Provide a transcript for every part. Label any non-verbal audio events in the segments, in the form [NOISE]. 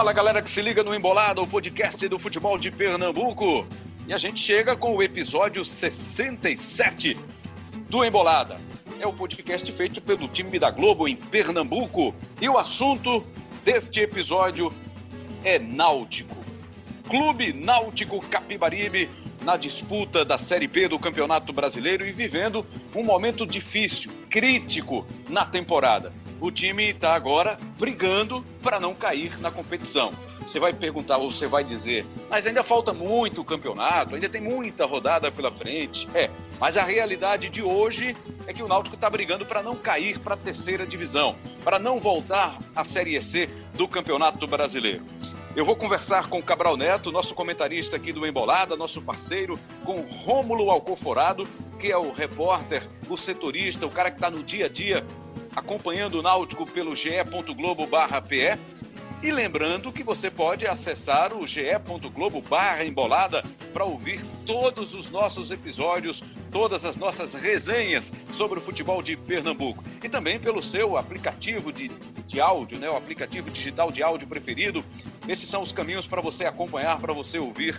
Fala galera que se liga no Embolada, o podcast do futebol de Pernambuco. E a gente chega com o episódio 67 do Embolada. É o podcast feito pelo time da Globo em Pernambuco. E o assunto deste episódio é Náutico. Clube Náutico Capibaribe na disputa da Série B do Campeonato Brasileiro e vivendo um momento difícil, crítico na temporada o time está agora brigando para não cair na competição. Você vai perguntar ou você vai dizer, mas ainda falta muito campeonato, ainda tem muita rodada pela frente. É, mas a realidade de hoje é que o Náutico está brigando para não cair para a terceira divisão, para não voltar à Série C do Campeonato Brasileiro. Eu vou conversar com o Cabral Neto, nosso comentarista aqui do Embolada, nosso parceiro, com Rômulo Alcoforado, que é o repórter, o setorista, o cara que está no dia a dia acompanhando o Náutico pelo ge.globo.pe. E lembrando que você pode acessar o ge.globo barra embolada para ouvir todos os nossos episódios, todas as nossas resenhas sobre o futebol de Pernambuco. E também pelo seu aplicativo de, de áudio, né, o aplicativo digital de áudio preferido. Esses são os caminhos para você acompanhar, para você ouvir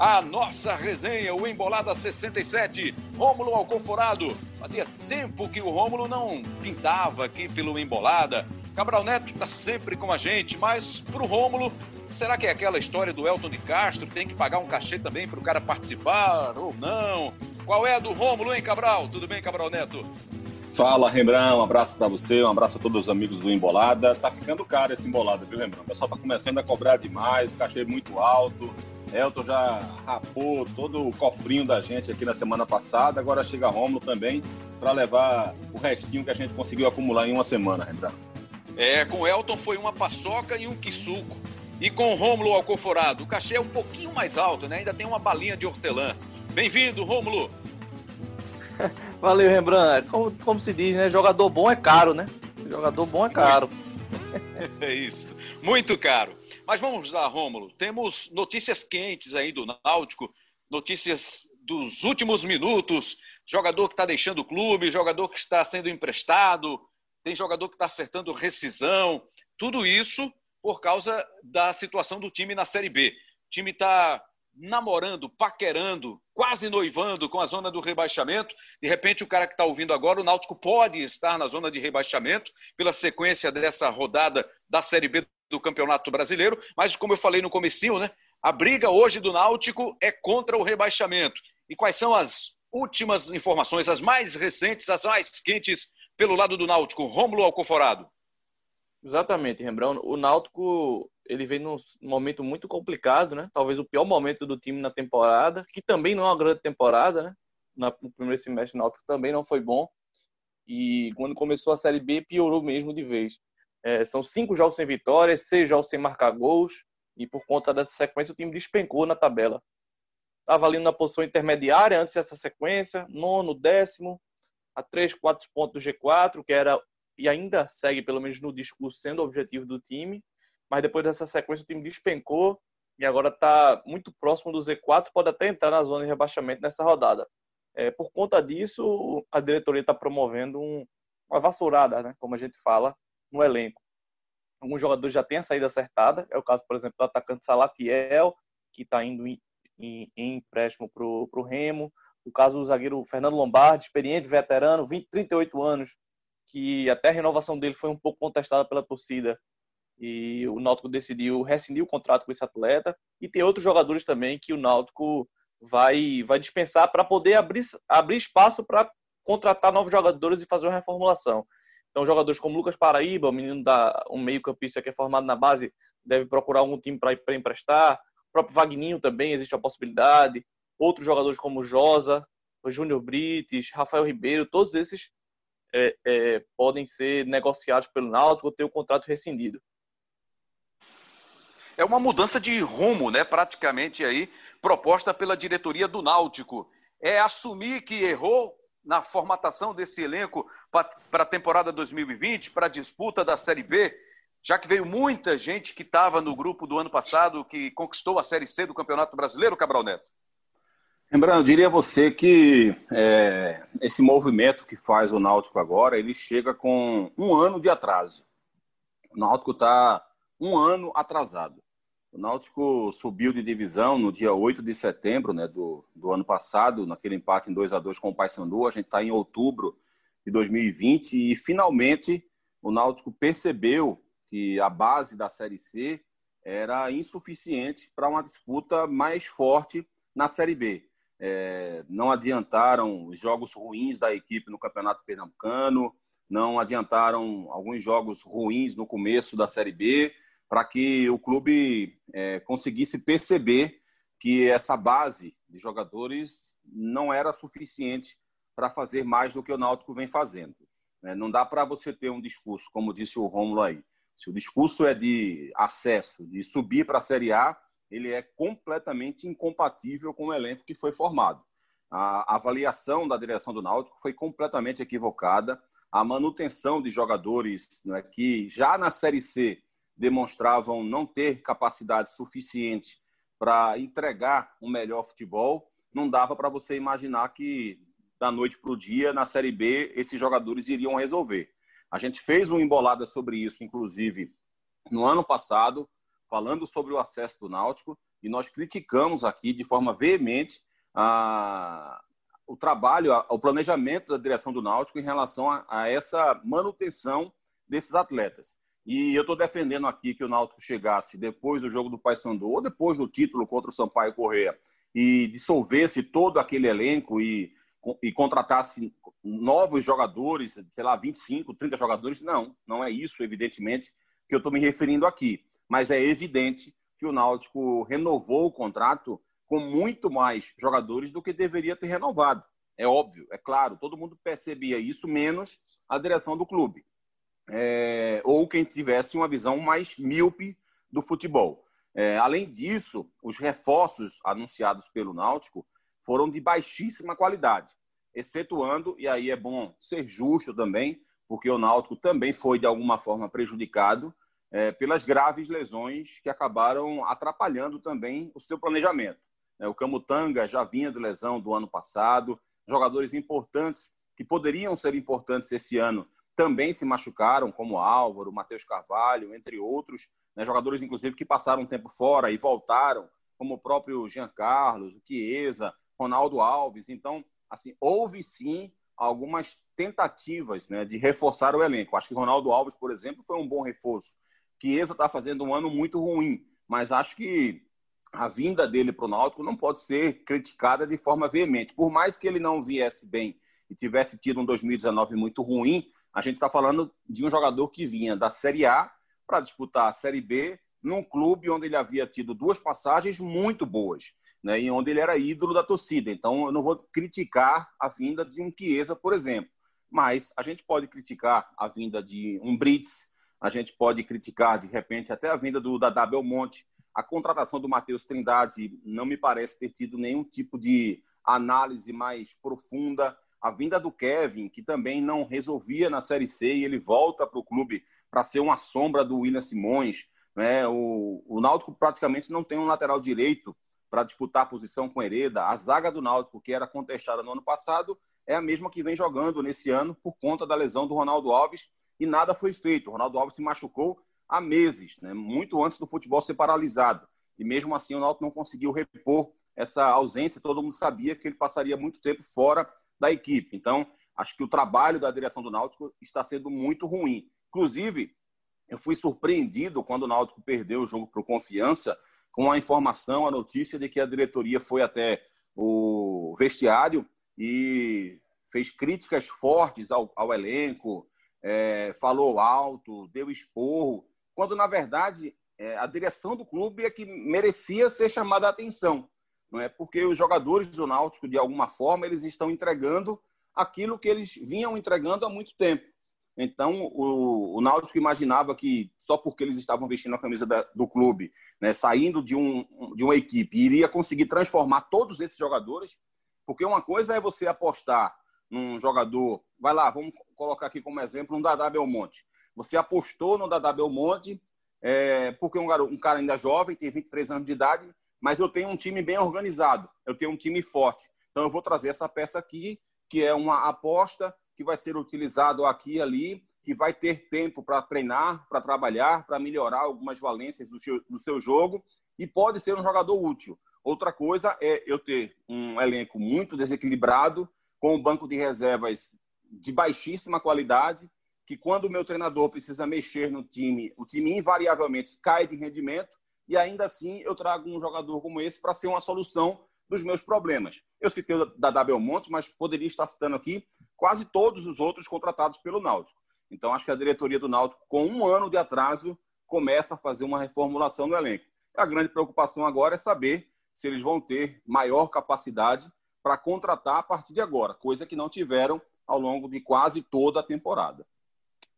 a nossa resenha, o Embolada 67, Rômulo Alconforado. Fazia tempo que o Rômulo não pintava aqui pelo Embolada. Cabral Neto está sempre com a gente, mas para o Rômulo, será que é aquela história do Elton de Castro? Tem que pagar um cachê também para o cara participar ou não? Qual é a do Rômulo, hein, Cabral? Tudo bem, Cabral Neto? Fala, Rembrandt, um abraço para você, um abraço a todos os amigos do Embolada. Tá ficando caro esse Embolada, viu, Rembrandt? O pessoal tá começando a cobrar demais, o cachê é muito alto. Elton já rapou todo o cofrinho da gente aqui na semana passada, agora chega Romulo também para levar o restinho que a gente conseguiu acumular em uma semana, Rembrandt. É, com Elton foi uma paçoca e um quisuco. E com Rômulo Alcoforado, o cachê é um pouquinho mais alto, né? Ainda tem uma balinha de hortelã. Bem-vindo, Rômulo! [LAUGHS] Valeu, Rembrandt. Como, como se diz, né? Jogador bom é caro, né? Jogador bom é caro. [LAUGHS] É isso. Muito caro. Mas vamos lá, Rômulo. Temos notícias quentes aí do Náutico, notícias dos últimos minutos. Jogador que está deixando o clube, jogador que está sendo emprestado, tem jogador que está acertando rescisão. Tudo isso por causa da situação do time na Série B. O time está namorando, paquerando, quase noivando com a zona do rebaixamento. De repente, o cara que está ouvindo agora, o Náutico pode estar na zona de rebaixamento pela sequência dessa rodada da Série B do Campeonato Brasileiro. Mas, como eu falei no comecinho, né? A briga hoje do Náutico é contra o rebaixamento. E quais são as últimas informações, as mais recentes, as mais quentes pelo lado do Náutico? Rômulo Alcoforado. Exatamente, Rembrandt. O Náutico ele vem num momento muito complicado, né? Talvez o pior momento do time na temporada, que também não é uma grande temporada, né? No primeiro semestre o Náutico também não foi bom. E quando começou a Série B, piorou mesmo de vez. É, são cinco jogos sem vitórias, seis jogos sem marcar gols, e por conta dessa sequência o time despencou na tabela. Estava ali na posição intermediária antes dessa sequência, nono, décimo, a três, quatro pontos do G4, que era e ainda segue, pelo menos no discurso, sendo o objetivo do time. Mas depois dessa sequência, o time despencou e agora está muito próximo do Z4, pode até entrar na zona de rebaixamento nessa rodada. É, por conta disso, a diretoria está promovendo um, uma vassourada, né, como a gente fala, no elenco. Alguns jogadores já têm a saída acertada, é o caso, por exemplo, do atacante Salatiel, que está indo em, em, em empréstimo para o Remo. O caso do zagueiro Fernando Lombardi, experiente, veterano, 20, 38 anos, que até a renovação dele foi um pouco contestada pela torcida e o Náutico decidiu rescindir o contrato com esse atleta e tem outros jogadores também que o Náutico vai vai dispensar para poder abrir, abrir espaço para contratar novos jogadores e fazer uma reformulação. Então, jogadores como Lucas Paraíba, o menino da um meio-campista que é formado na base, deve procurar algum time para emprestar. O próprio Vagninho também existe a possibilidade. Outros jogadores como Josa, Júnior Brites, Rafael Ribeiro, todos esses é, é, podem ser negociados pelo Náutico ou ter o contrato rescindido. É uma mudança de rumo, né? Praticamente aí proposta pela diretoria do Náutico. É assumir que errou na formatação desse elenco para a temporada 2020, para a disputa da Série B, já que veio muita gente que estava no grupo do ano passado que conquistou a Série C do Campeonato Brasileiro, Cabral Neto? Lembrando, eu diria a você que é, esse movimento que faz o Náutico agora, ele chega com um ano de atraso. O Náutico está um ano atrasado. O Náutico subiu de divisão no dia 8 de setembro né, do, do ano passado, naquele empate em 2 a 2 com o Paysandu. A gente está em outubro de 2020 e finalmente o Náutico percebeu que a base da Série C era insuficiente para uma disputa mais forte na Série B. É, não adiantaram os jogos ruins da equipe no Campeonato Pernambucano, não adiantaram alguns jogos ruins no começo da Série B, para que o clube é, conseguisse perceber que essa base de jogadores não era suficiente para fazer mais do que o Náutico vem fazendo. É, não dá para você ter um discurso, como disse o Rômulo aí. Se o discurso é de acesso, de subir para a Série A, ele é completamente incompatível com o elenco que foi formado. A avaliação da direção do Náutico foi completamente equivocada. A manutenção de jogadores né, que já na Série C demonstravam não ter capacidade suficiente para entregar um melhor futebol, não dava para você imaginar que da noite para o dia, na Série B, esses jogadores iriam resolver. A gente fez uma embolada sobre isso, inclusive, no ano passado, falando sobre o acesso do Náutico, e nós criticamos aqui de forma veemente a, o trabalho, o planejamento da direção do Náutico em relação a, a essa manutenção desses atletas. E eu estou defendendo aqui que o Náutico chegasse depois do jogo do Paysandu ou depois do título contra o Sampaio Correia e dissolvesse todo aquele elenco e, e contratasse novos jogadores, sei lá, 25, 30 jogadores. Não, não é isso, evidentemente, que eu estou me referindo aqui mas é evidente que o Náutico renovou o contrato com muito mais jogadores do que deveria ter renovado. É óbvio, é claro, todo mundo percebia isso, menos a direção do clube. É, ou quem tivesse uma visão mais míope do futebol. É, além disso, os reforços anunciados pelo Náutico foram de baixíssima qualidade, excetuando, e aí é bom ser justo também, porque o Náutico também foi de alguma forma prejudicado é, pelas graves lesões que acabaram atrapalhando também o seu planejamento. É, o Camutanga já vinha de lesão do ano passado, jogadores importantes que poderiam ser importantes esse ano também se machucaram, como Álvaro, Matheus Carvalho, entre outros, né, jogadores inclusive que passaram um tempo fora e voltaram, como o próprio Jean Carlos, o Chiesa, Ronaldo Alves. Então, assim, houve sim algumas tentativas né, de reforçar o elenco. Acho que Ronaldo Alves, por exemplo, foi um bom reforço. Chiesa está fazendo um ano muito ruim, mas acho que a vinda dele para o Náutico não pode ser criticada de forma veemente. Por mais que ele não viesse bem e tivesse tido um 2019 muito ruim, a gente está falando de um jogador que vinha da Série A para disputar a Série B num clube onde ele havia tido duas passagens muito boas, né, e onde ele era ídolo da torcida. Então, eu não vou criticar a vinda de um Chiesa, por exemplo, mas a gente pode criticar a vinda de um Brits, a gente pode criticar, de repente, até a vinda do Dadá Belmonte. A contratação do Matheus Trindade não me parece ter tido nenhum tipo de análise mais profunda. A vinda do Kevin, que também não resolvia na Série C, e ele volta para o clube para ser uma sombra do William Simões. Né? O, o Náutico praticamente não tem um lateral direito para disputar a posição com Hereda. A zaga do Náutico, que era contestada no ano passado, é a mesma que vem jogando nesse ano por conta da lesão do Ronaldo Alves e nada foi feito. O Ronaldo Alves se machucou há meses, né? muito antes do futebol ser paralisado. E mesmo assim o Náutico não conseguiu repor essa ausência. Todo mundo sabia que ele passaria muito tempo fora da equipe. Então, acho que o trabalho da direção do Náutico está sendo muito ruim. Inclusive, eu fui surpreendido quando o Náutico perdeu o jogo para o Confiança com a informação, a notícia de que a diretoria foi até o vestiário e fez críticas fortes ao, ao elenco, é, falou alto, deu esporro, quando na verdade é, a direção do clube é que merecia ser chamada a atenção, não é? Porque os jogadores do Náutico de alguma forma eles estão entregando aquilo que eles vinham entregando há muito tempo. Então, o, o Náutico imaginava que só porque eles estavam vestindo a camisa da, do clube, né, saindo de, um, de uma equipe, iria conseguir transformar todos esses jogadores. Porque uma coisa é você apostar num jogador, vai lá, vamos colocar aqui como exemplo um Dadá Belmonte. Você apostou no Dadá Belmonte, é, porque um, garoto, um cara ainda jovem, tem 23 anos de idade, mas eu tenho um time bem organizado, eu tenho um time forte. Então eu vou trazer essa peça aqui, que é uma aposta que vai ser utilizado aqui e ali, que vai ter tempo para treinar, para trabalhar, para melhorar algumas valências do seu, do seu jogo e pode ser um jogador útil. Outra coisa é eu ter um elenco muito desequilibrado, com um banco de reservas de baixíssima qualidade, que quando o meu treinador precisa mexer no time, o time invariavelmente cai de rendimento, e ainda assim eu trago um jogador como esse para ser uma solução dos meus problemas. Eu citei o da Belmonte, mas poderia estar citando aqui quase todos os outros contratados pelo Náutico. Então, acho que a diretoria do Náutico, com um ano de atraso, começa a fazer uma reformulação no elenco. A grande preocupação agora é saber se eles vão ter maior capacidade para contratar a partir de agora, coisa que não tiveram ao longo de quase toda a temporada.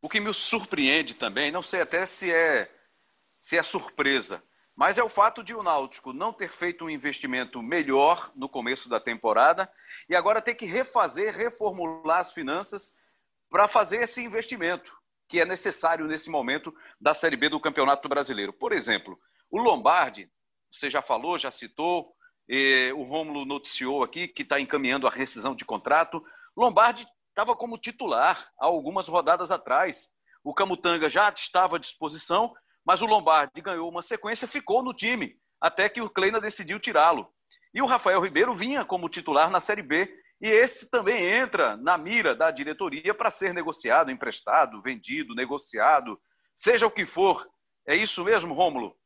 O que me surpreende também, não sei até se é se é surpresa, mas é o fato de o Náutico não ter feito um investimento melhor no começo da temporada e agora ter que refazer, reformular as finanças para fazer esse investimento que é necessário nesse momento da Série B do Campeonato Brasileiro. Por exemplo, o Lombardi, você já falou, já citou, o Rômulo noticiou aqui que está encaminhando a rescisão de contrato. Lombardi estava como titular há algumas rodadas atrás. O Camutanga já estava à disposição, mas o Lombardi ganhou uma sequência, ficou no time, até que o Kleina decidiu tirá-lo. E o Rafael Ribeiro vinha como titular na Série B e esse também entra na mira da diretoria para ser negociado, emprestado, vendido, negociado, seja o que for. É isso mesmo, Rômulo?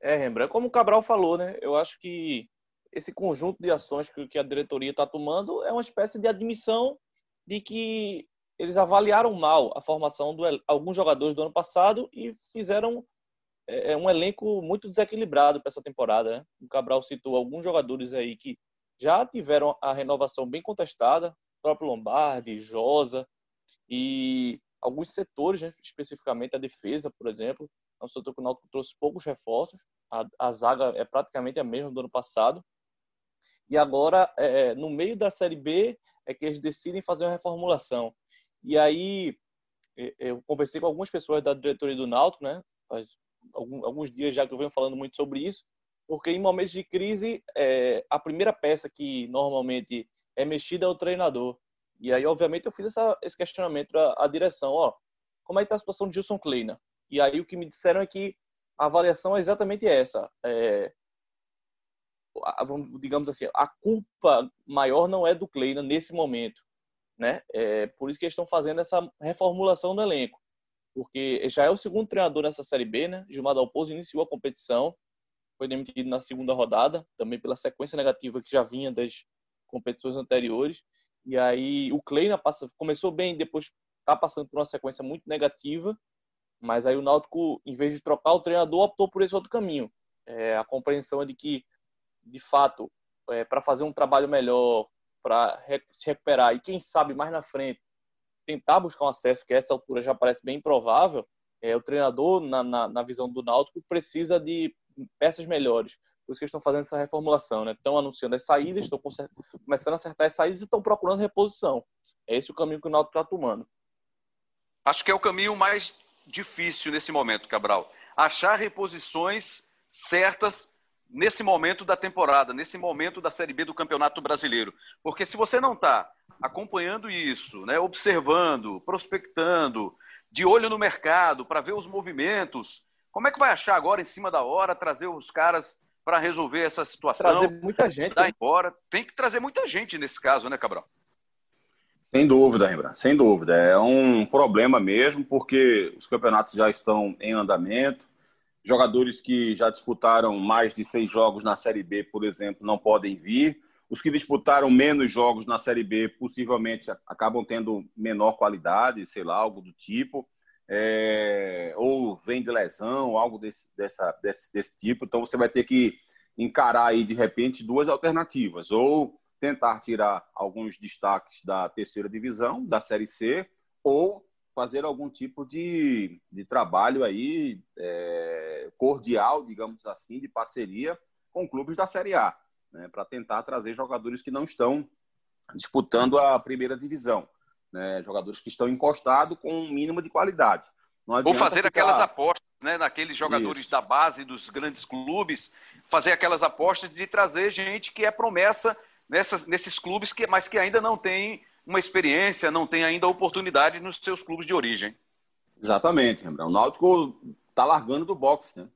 É, Rembrandt, como o Cabral falou, né? Eu acho que esse conjunto de ações que a diretoria está tomando é uma espécie de admissão de que eles avaliaram mal a formação de alguns jogadores do ano passado e fizeram é, é um elenco muito desequilibrado para essa temporada. Né? O Cabral citou alguns jogadores aí que já tiveram a renovação bem contestada, o próprio Lombardi, Josa e alguns setores, né, especificamente a defesa, por exemplo. Um setor que o trouxe poucos reforços, a, a, zaga é praticamente a mesma do ano passado. E agora, é, no meio da Série B, é que eles decidem fazer uma reformulação. E aí, eu conversei com algumas pessoas da diretoria do Náutico, né, faz alguns dias já que eu venho falando muito sobre isso, porque em momentos de crise, é, a primeira peça que normalmente é mexida é o treinador. E aí, obviamente, eu fiz essa, esse questionamento à, à direção, ó, como é que está a situação de Gilson Kleina? E aí o que me disseram é que a avaliação é exatamente essa. É, a, digamos assim, a culpa maior não é do Kleina nesse momento. Né? É, por isso que eles estão fazendo essa reformulação do elenco. Porque já é o segundo treinador nessa Série B, né? Gilmar Dalpozo iniciou a competição, foi demitido na segunda rodada, também pela sequência negativa que já vinha das competições anteriores. E aí o Kleina passa, começou bem, depois está passando por uma sequência muito negativa, mas aí o Náutico, em vez de trocar o treinador, optou por esse outro caminho. É, a compreensão é de que, de fato, é, para fazer um trabalho melhor, para se recuperar e quem sabe mais na frente tentar buscar um acesso, que a essa altura já parece bem improvável, é, o treinador, na, na, na visão do Náutico, precisa de peças melhores. Por isso que estão fazendo essa reformulação, né? Estão anunciando as saídas, estão começando a acertar as saídas e estão procurando reposição. É esse o caminho que o Náutico está tomando. Acho que é o caminho mais difícil nesse momento, Cabral. Achar reposições certas nesse momento da temporada, nesse momento da Série B do Campeonato Brasileiro. Porque se você não está acompanhando isso, né, observando, prospectando, de olho no mercado para ver os movimentos, como é que vai achar agora, em cima da hora, trazer os caras para resolver essa situação? Trazer muita gente. Dar né? embora. Tem que trazer muita gente nesse caso, né, Cabral? Sem dúvida, Rembrandt, sem dúvida. É um problema mesmo, porque os campeonatos já estão em andamento. Jogadores que já disputaram mais de seis jogos na Série B, por exemplo, não podem vir. Os que disputaram menos jogos na Série B possivelmente acabam tendo menor qualidade, sei lá, algo do tipo é, ou vem de lesão, algo desse, dessa, desse, desse tipo. Então você vai ter que encarar aí de repente duas alternativas, ou tentar tirar alguns destaques da terceira divisão, da Série C, ou fazer algum tipo de, de trabalho aí é, cordial, digamos assim, de parceria com clubes da Série A, né, para tentar trazer jogadores que não estão disputando a primeira divisão né? jogadores que estão encostados com um mínimo de qualidade. Ou fazer ficar... aquelas apostas né, naqueles jogadores Isso. da base dos grandes clubes, fazer aquelas apostas de trazer gente que é promessa nessas, nesses clubes, que, mas que ainda não tem uma experiência, não tem ainda oportunidade nos seus clubes de origem. Exatamente, Rembrandt. O Náutico está largando do boxe, né?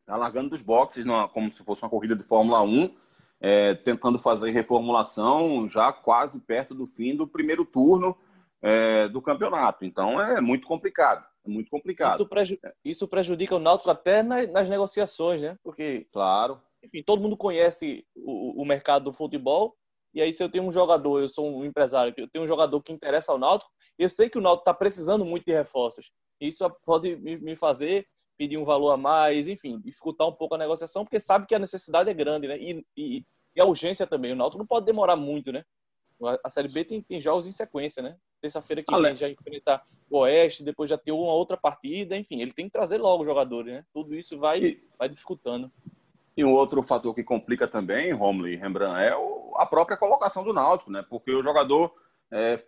Está largando dos boxes, numa, como se fosse uma corrida de Fórmula 1, é, tentando fazer reformulação já quase perto do fim do primeiro turno é, do campeonato. Então é muito complicado. É muito complicado. Isso, preju isso prejudica o Náutico até nas, nas, negociações, né? Porque, claro. Enfim, todo mundo conhece o, o mercado do futebol. E aí, se eu tenho um jogador, eu sou um empresário, eu tenho um jogador que interessa ao Náutico, eu sei que o Náutico está precisando muito de reforços. Isso pode me fazer pedir um valor a mais, enfim, dificultar um pouco a negociação, porque sabe que a necessidade é grande, né? E, e, e a urgência também. O Náutico não pode demorar muito, né? A Série B tem, tem jogos em sequência, né? Terça-feira que vem já enfrentar o Oeste, depois já ter uma outra partida, enfim, ele tem que trazer logo os jogadores, né? Tudo isso vai, e, vai dificultando. E um outro fator que complica também, Romulo e Rembrandt, é a própria colocação do Náutico, né? Porque o jogador, é,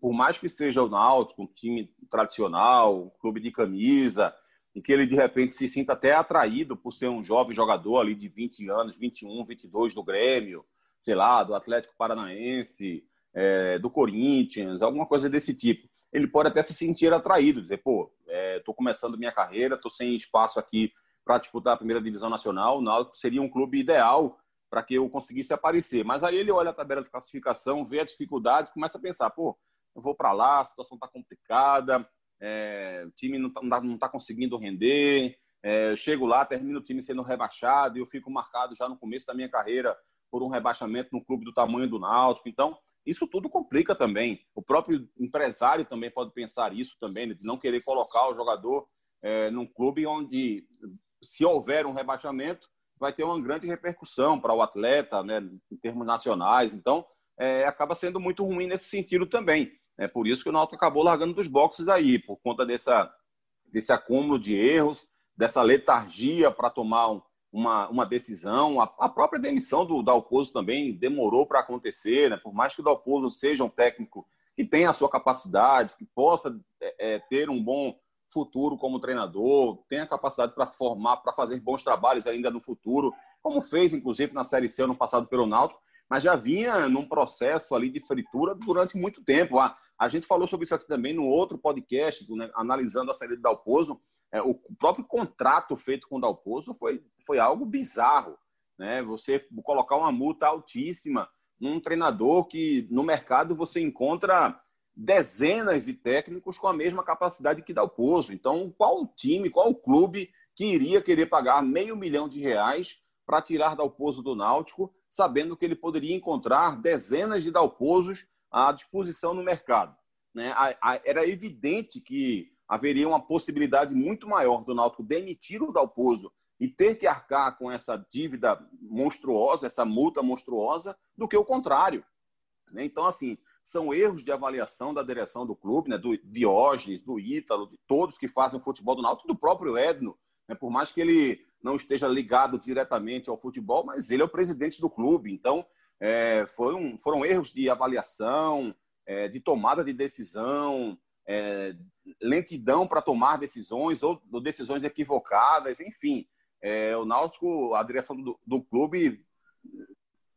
por mais que seja o Náutico, um time tradicional, um clube de camisa, e que ele de repente se sinta até atraído por ser um jovem jogador ali de 20 anos, 21, 22 do Grêmio, sei lá, do Atlético Paranaense, é, do Corinthians, alguma coisa desse tipo. Ele pode até se sentir atraído, dizer, pô, estou é, começando minha carreira, estou sem espaço aqui para disputar a primeira divisão nacional, o Náutico seria um clube ideal para que eu conseguisse aparecer. Mas aí ele olha a tabela de classificação, vê a dificuldade, começa a pensar, pô, eu vou para lá, a situação está complicada, é, o time não está tá conseguindo render, é, eu chego lá, termino o time sendo rebaixado e eu fico marcado já no começo da minha carreira por um rebaixamento no clube do tamanho do Náutico. Então, isso tudo complica também. O próprio empresário também pode pensar isso também, né, de não querer colocar o jogador é, num clube onde, se houver um rebaixamento, vai ter uma grande repercussão para o atleta, né, em termos nacionais. Então, é, acaba sendo muito ruim nesse sentido também. É por isso que o Náutico acabou largando dos boxes aí, por conta dessa, desse acúmulo de erros, dessa letargia para tomar um, uma, uma decisão. A, a, própria demissão do Dalpozo também demorou para acontecer, né? por mais que o Dalpozo seja um técnico que tenha a sua capacidade, que possa é, é ter um bom futuro como treinador, tenha capacidade para formar, para fazer bons trabalhos ainda no futuro, como fez, inclusive, na Série C ano passado pelo Náutico, mas já vinha num processo ali de fritura durante muito tempo. A, a gente falou sobre isso aqui também no outro podcast, né, analisando a saída do Dalpozo, é, o próprio contrato feito com o Dalpozo foi, foi algo bizarro. Né? Você colocar uma multa altíssima num treinador que no mercado você encontra dezenas de técnicos com a mesma capacidade que Dalpozo. Então, qual time, qual clube que iria querer pagar meio milhão de reais para tirar Dalpozo do Náutico, sabendo que ele poderia encontrar dezenas de Dalpozos à disposição no mercado? Né? Era evidente que haveria uma possibilidade muito maior do Náutico demitir o Dalpozo e ter que arcar com essa dívida monstruosa, essa multa monstruosa, do que o contrário. Né? Então, assim, são erros de avaliação da direção do clube, né? do Diógenes, do Ítalo, de todos que fazem o futebol do Náutico, do próprio Edno, né? por mais que ele não esteja ligado diretamente ao futebol, mas ele é o presidente do clube. Então, é, foram, foram erros de avaliação, é, de tomada de decisão, é, lentidão para tomar decisões ou, ou, decisões equivocadas, enfim. É, o Náutico, a direção do, do, clube,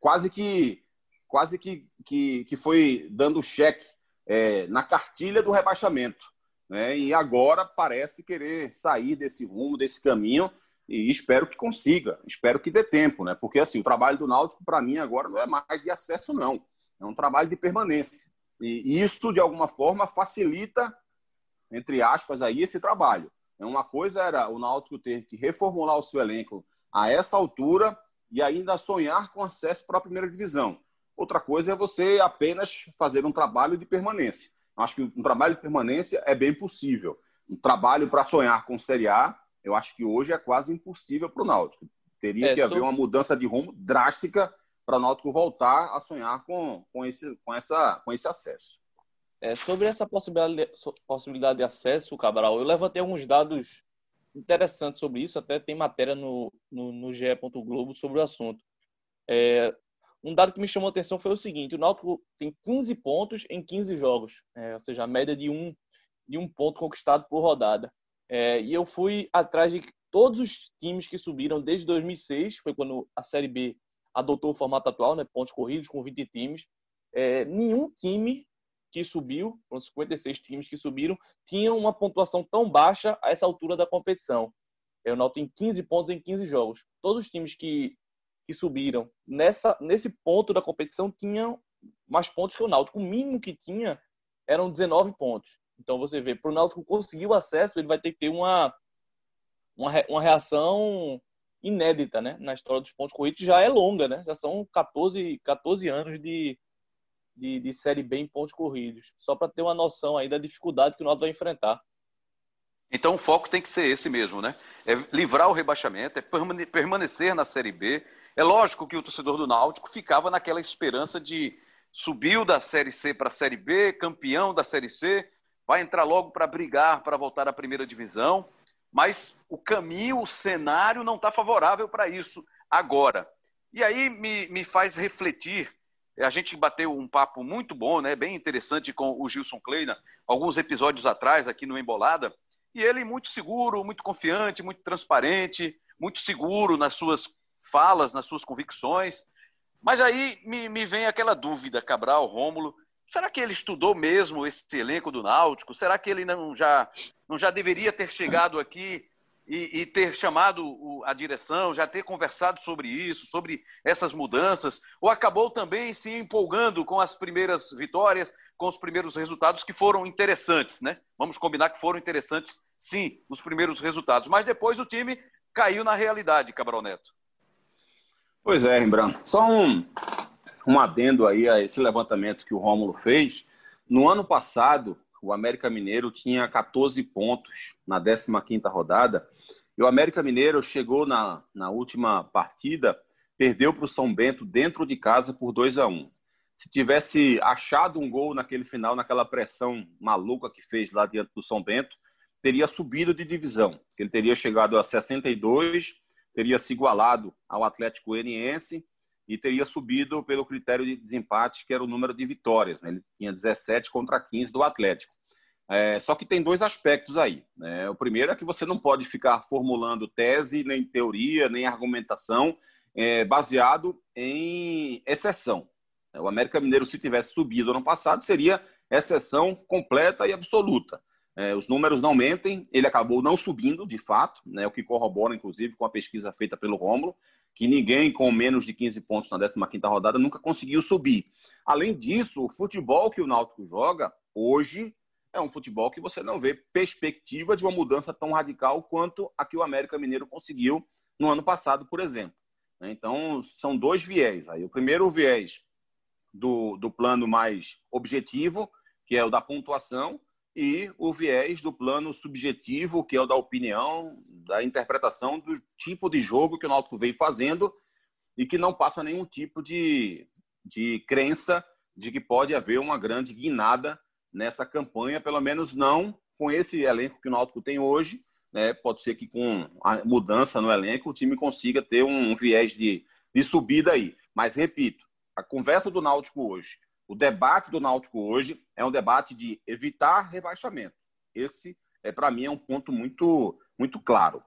quase que quase que, que, que foi dando cheque é, na cartilha do rebaixamento. Né? E agora parece querer sair desse rumo, desse caminho, e espero que consiga, espero que dê tempo, né? porque assim, o trabalho do Náutico, para mim, agora não é mais de acesso, não. É um trabalho de permanência. E isso, de alguma forma, facilita, entre aspas, aí, esse trabalho. É uma coisa era o Náutico ter que reformular o seu elenco a essa altura e ainda sonhar com acesso para a primeira divisão. Outra coisa é você apenas fazer um trabalho de permanência. Acho que um trabalho de permanência é bem possível. Um trabalho para sonhar com Série A, eu acho que hoje é quase impossível para o Náutico. Teria é, que haver uma mudança de rumo drástica para o Náutico voltar a sonhar com, com, esse, com, essa, com esse acesso. É, sobre essa possibilidade, possibilidade de acesso, Cabral, eu levantei alguns dados interessantes sobre isso, até tem matéria no, no, no GE. Globo sobre o assunto. É, um dado que me chamou a atenção foi o seguinte: o Náutico tem 15 pontos em 15 jogos, é, ou seja, a média de um, de um ponto conquistado por rodada. É, e eu fui atrás de todos os times que subiram desde 2006, foi quando a Série B adotou o formato atual, né, pontos corridos com 20 times. É, nenhum time que subiu, os 56 times que subiram, tinham uma pontuação tão baixa a essa altura da competição. Eu noto em 15 pontos em 15 jogos. Todos os times que, que subiram nessa, nesse ponto da competição tinham mais pontos que o Náutico. O mínimo que tinha eram 19 pontos. Então você vê, para o Náutico conseguir o acesso, ele vai ter que ter uma, uma, reação inédita né? na história dos pontos corridos. Já é longa, né? já são 14, 14 anos de, de, de Série B em pontos corridos. Só para ter uma noção aí da dificuldade que o Náutico vai enfrentar. Então o foco tem que ser esse mesmo, né? É livrar o rebaixamento, é permanecer na Série B. É lógico que o torcedor do Náutico ficava naquela esperança de subiu da Série C para a Série B, campeão da Série C, vai entrar logo para brigar para voltar à primeira divisão, mas o caminho, o cenário não está favorável para isso agora. E aí me, me faz refletir a gente bateu um papo muito bom, né, bem interessante com o Gilson Kleina, alguns episódios atrás aqui no Embolada, e ele muito seguro, muito confiante, muito transparente, muito seguro nas suas falas, nas suas convicções. Mas aí me, me vem aquela dúvida, Cabral, Rômulo, será que ele estudou mesmo esse elenco do Náutico? Será que ele não já, não já deveria ter chegado aqui e, e, ter chamado a direção, já ter conversado sobre isso, sobre essas mudanças, ou acabou também se empolgando com as primeiras vitórias, com os primeiros resultados que foram interessantes, né? Vamos combinar que foram interessantes, sim, os primeiros resultados, mas depois o time caiu na realidade, Cabral Neto. Pois é, Rembrandt. Só um, um adendo aí a esse levantamento que o Rômulo fez. No ano passado, o América Mineiro tinha 14 pontos na 15ª rodada. E o América Mineiro chegou na, na última partida, perdeu para o São Bento dentro de casa por 2 a 1 Se tivesse achado um gol naquele final, naquela pressão maluca que fez lá diante do São Bento, teria subido de divisão. Ele teria chegado a 62, teria se igualado ao Atlético Goianiense e teria subido pelo critério de desempate, que era o número de vitórias. Né? Ele tinha 17 contra 15 do Atlético. É, só que tem dois aspectos aí. Né? O primeiro é que você não pode ficar formulando tese, nem teoria, nem argumentação é, baseado em exceção. O América Mineiro, se tivesse subido ano passado, seria exceção completa e absoluta. É, os números não mentem, ele acabou não subindo, de fato, né, o que corrobora, inclusive, com a pesquisa feita pelo Rômulo, que ninguém com menos de 15 pontos na 15ª rodada nunca conseguiu subir. Além disso, o futebol que o Náutico joga hoje é um futebol que você não vê perspectiva de uma mudança tão radical quanto a que o América Mineiro conseguiu no ano passado, por exemplo. Então, são dois viés. Aí, o primeiro viés do, do plano mais objetivo, que é o da pontuação, e o viés do plano subjetivo, que é o da opinião, da interpretação do tipo de jogo que o Náutico vem fazendo e que não passa nenhum tipo de, de crença de que pode haver uma grande guinada nessa campanha, pelo menos não com esse elenco que o Náutico tem hoje. Né? Pode ser que com a mudança no elenco o time consiga ter um viés de, de subida aí. Mas, repito, a conversa do Náutico hoje, o debate do Náutico hoje é um debate de evitar rebaixamento. Esse, é para mim, é um ponto muito, muito claro.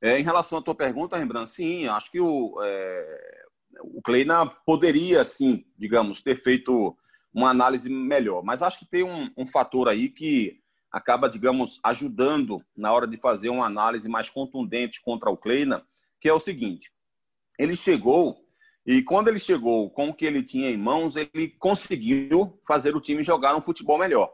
É, em relação à tua pergunta, Rembrandt, sim, acho que o, é, o Kleina poderia, sim, digamos, ter feito uma análise melhor. Mas acho que tem um, um fator aí que acaba, digamos, ajudando na hora de fazer uma análise mais contundente contra o Kleina, que é o seguinte: ele chegou e quando ele chegou com o que ele tinha em mãos, ele conseguiu fazer o time jogar um futebol melhor.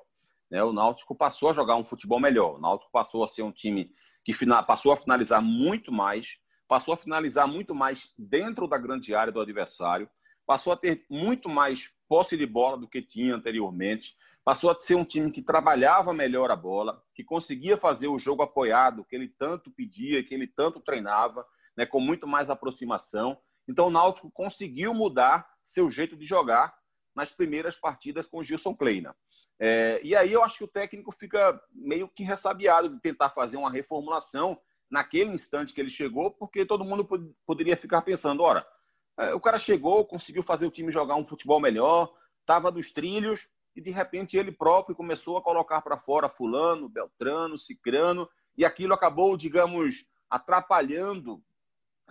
Né? O Náutico passou a jogar um futebol melhor. O Náutico passou a ser um time que passou a finalizar muito mais, passou a finalizar muito mais dentro da grande área do adversário, passou a ter muito mais posse de bola do que tinha anteriormente, passou a ser um time que trabalhava melhor a bola, que conseguia fazer o jogo apoiado, que ele tanto pedia, que ele tanto treinava, né, com muito mais aproximação. Então o Náutico conseguiu mudar seu jeito de jogar nas primeiras partidas com o Gilson Kleina. É, e aí eu acho que o técnico fica meio que ressabiado de tentar fazer uma reformulação naquele instante que ele chegou, porque todo mundo poderia ficar pensando, ora, é, o cara chegou, conseguiu fazer o time jogar um futebol melhor, estava dos trilhos e de repente ele próprio começou a colocar para fora fulano, beltrano, cicrano e aquilo acabou, digamos, atrapalhando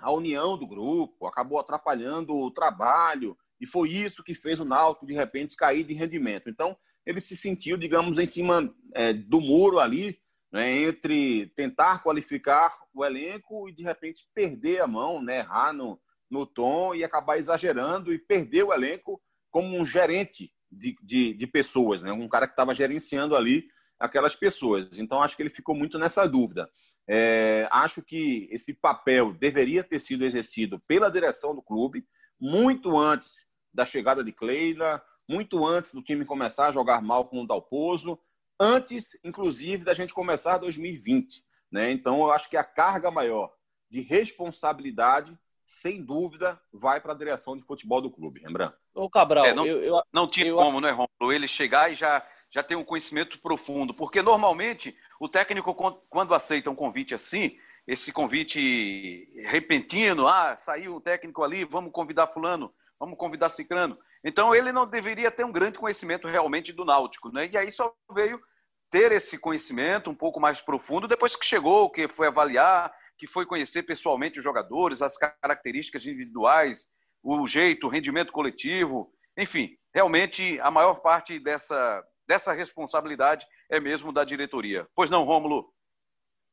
a união do grupo, acabou atrapalhando o trabalho e foi isso que fez o Náutico de repente cair de rendimento. Então, ele se sentiu, digamos, em cima é, do muro ali, né, entre tentar qualificar o elenco e de repente perder a mão, né, errar no, no tom e acabar exagerando e perder o elenco como um gerente de, de, de pessoas, né, um cara que estava gerenciando ali aquelas pessoas. Então acho que ele ficou muito nessa dúvida. É, acho que esse papel deveria ter sido exercido pela direção do clube muito antes da chegada de Cleila, muito antes do time começar a jogar mal com o Dalpozo, antes, inclusive, da gente começar 2020. Né? Então, eu acho que a carga maior de responsabilidade, sem dúvida, vai para a direção de futebol do clube, lembrando. Ô, Cabral, é, não, eu, eu, não tinha eu, como, né, Romulo, ele chegar e já, já ter um conhecimento profundo, porque normalmente o técnico, quando aceita um convite assim, esse convite repentino, ah, saiu o técnico ali, vamos convidar fulano, vamos convidar ciclano. Então ele não deveria ter um grande conhecimento realmente do Náutico, né? E aí só veio ter esse conhecimento um pouco mais profundo depois que chegou, que foi avaliar, que foi conhecer pessoalmente os jogadores, as características individuais, o jeito, o rendimento coletivo, enfim, realmente a maior parte dessa, dessa responsabilidade é mesmo da diretoria. Pois não, Rômulo?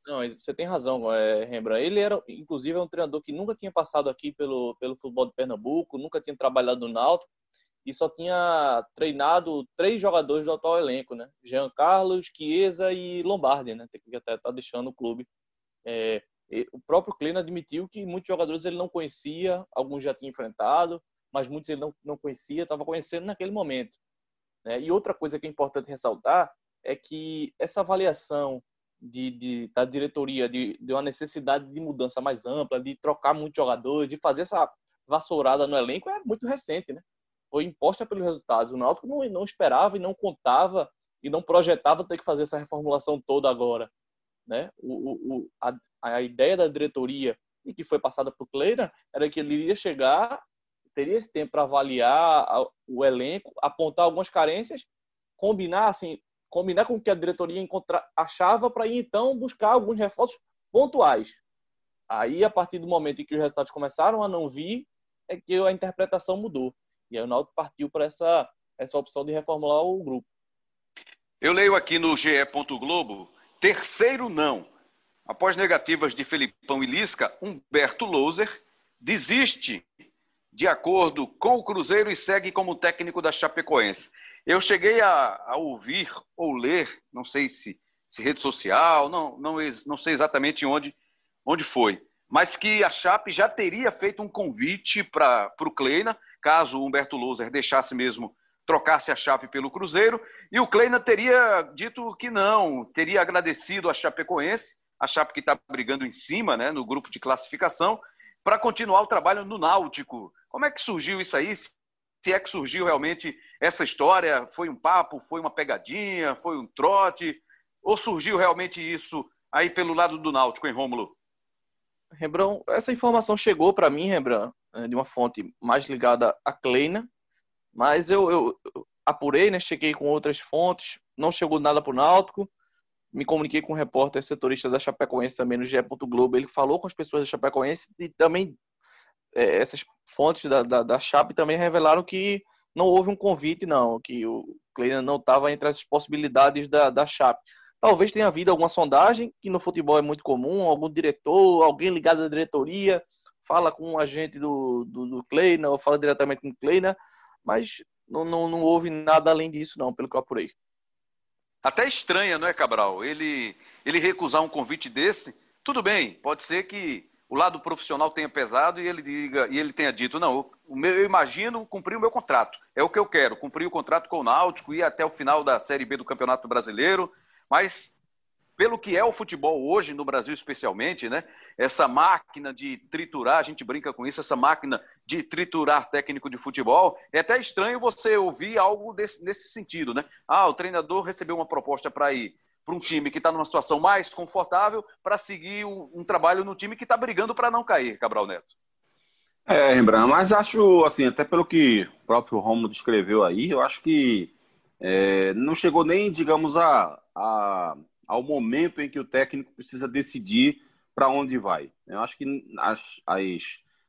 Não, você tem razão, é, Rembrandt. Ele era, inclusive, é um treinador que nunca tinha passado aqui pelo, pelo futebol de Pernambuco, nunca tinha trabalhado no Náutico e só tinha treinado três jogadores do atual elenco, né? Jean Carlos, Chiesa e Lombardi, né? Que até está deixando o clube. É, o próprio Klein admitiu que muitos jogadores ele não conhecia, alguns já tinha enfrentado, mas muitos ele não, não conhecia, estava conhecendo naquele momento. Né? E outra coisa que é importante ressaltar é que essa avaliação de, de, da diretoria de, de uma necessidade de mudança mais ampla, de trocar muitos jogadores, de fazer essa vassourada no elenco é muito recente, né? Foi imposta pelos resultados. O Náutico não, não esperava e não contava e não projetava ter que fazer essa reformulação toda agora, né? O, o, a, a ideia da diretoria e que foi passada por Cleira era que ele iria chegar, teria esse tempo para avaliar o elenco, apontar algumas carências, combinar assim, combinar com o que a diretoria encontra, achava para ir então buscar alguns reforços pontuais. Aí, a partir do momento em que os resultados começaram a não vir, é que a interpretação mudou. E aí o Náutico partiu para essa, essa opção de reformular o grupo. Eu leio aqui no GE. Globo, terceiro não. Após negativas de Felipão e Lisca, Humberto Louser desiste de acordo com o Cruzeiro e segue como técnico da Chapecoense. Eu cheguei a, a ouvir ou ler, não sei se, se rede social, não, não, não sei exatamente onde, onde foi, mas que a Chape já teria feito um convite para o Kleina, caso o Humberto Loser deixasse mesmo trocasse a Chape pelo Cruzeiro, e o Kleina teria dito que não, teria agradecido a Chapecoense, a Chape que está brigando em cima, né, no grupo de classificação, para continuar o trabalho no Náutico. Como é que surgiu isso aí? se é que surgiu realmente essa história, foi um papo, foi uma pegadinha, foi um trote, ou surgiu realmente isso aí pelo lado do Náutico, em Rômulo? Rebrão, essa informação chegou para mim, Rebrão, eh, de uma fonte mais ligada à Kleina, mas eu, eu, apurei, né, cheguei com outras fontes, não chegou nada para o Náutico, me comuniquei com um repórter setorista da Chapecoense também no GE. Globo, ele falou com as pessoas da Chapecoense e também é, essas fontes da, da, da Chape também revelaram que não houve um convite, não, que o Kleina não estava entre as possibilidades da, da Chape. Talvez tenha havido alguma sondagem, que no futebol é muito comum, algum diretor, alguém ligado à diretoria, fala com um agente do, do, do Kleina, ou fala diretamente com o Kleina, mas não, não, não houve nada além disso, não, pelo que eu apurei. Até estranha, não é, Cabral? Ele, ele recusar um convite desse, tudo bem, pode ser que o lado profissional tenha pesado e ele diga e ele tenha dito não, eu imagino cumprir o meu contrato, é o que eu quero, cumprir o contrato com o Náutico e até o final da Série B do Campeonato Brasileiro, mas pelo que é o futebol hoje no Brasil especialmente, né? Essa máquina de triturar, a gente brinca com isso, essa máquina de triturar técnico de futebol, é até estranho você ouvir algo desse, nesse sentido, né? Ah, o treinador recebeu uma proposta para ir para um time que está numa situação mais confortável para seguir um, trabalho no time que está brigando para não cair, Cabral Neto. É, Rembrandt, mas acho, assim, até pelo que o próprio Romulo descreveu aí, eu acho que é, não chegou nem, digamos, a, a, ao momento em que o técnico precisa decidir para onde vai. Eu acho que as, as